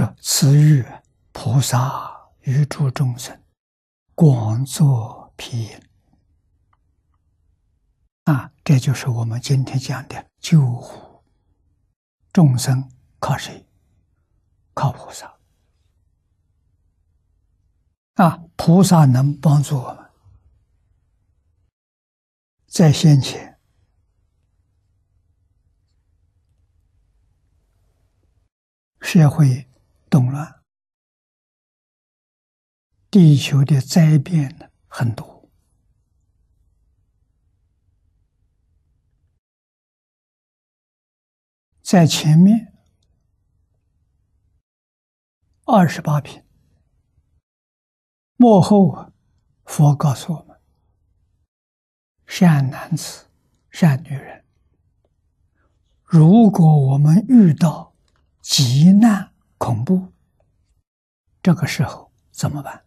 说此欲菩萨与诸众生广作庇荫啊，这就是我们今天讲的救护众生，靠谁？靠菩萨啊！菩萨能帮助我们，在先前社会动乱，地球的灾变呢很多，在前面二十八品，幕后佛告诉我们：善男子、善女人，如果我们遇到。极难恐怖，这个时候怎么办？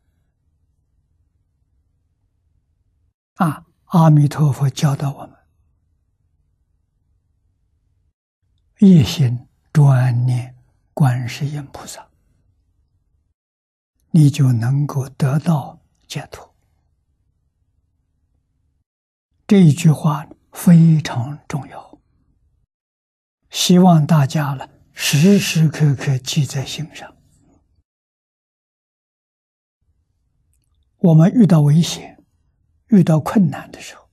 啊！阿弥陀佛教导我们：一心专念观世音菩萨，你就能够得到解脱。这一句话非常重要，希望大家了。时时刻刻记在心上。我们遇到危险、遇到困难的时候，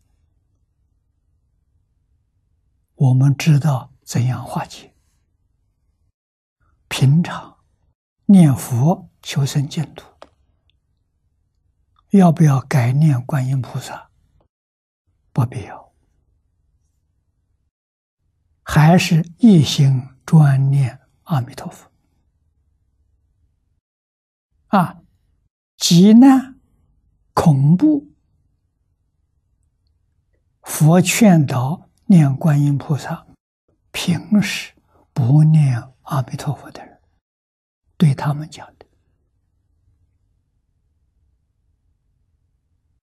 我们知道怎样化解。平常念佛求生净土，要不要改念观音菩萨？不必要，还是一心。专念阿弥陀佛啊！极难恐怖，佛劝导念观音菩萨。平时不念阿弥陀佛的人，对他们讲的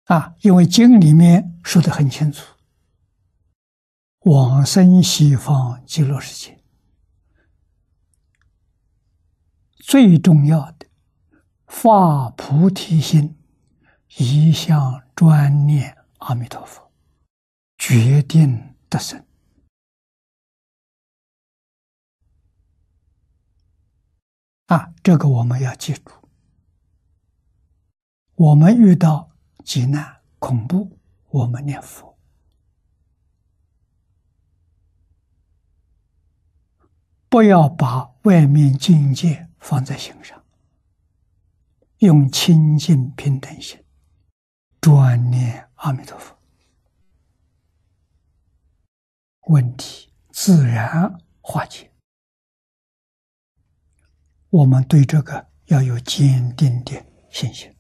啊，因为经里面说的很清楚：往生西方极乐世界。最重要的，发菩提心，一向专念阿弥陀佛，决定得生。啊，这个我们要记住。我们遇到劫难、恐怖，我们念佛，不要把外面境界。放在心上，用清净平等心专念阿弥陀佛，问题自然化解。我们对这个要有坚定的信心。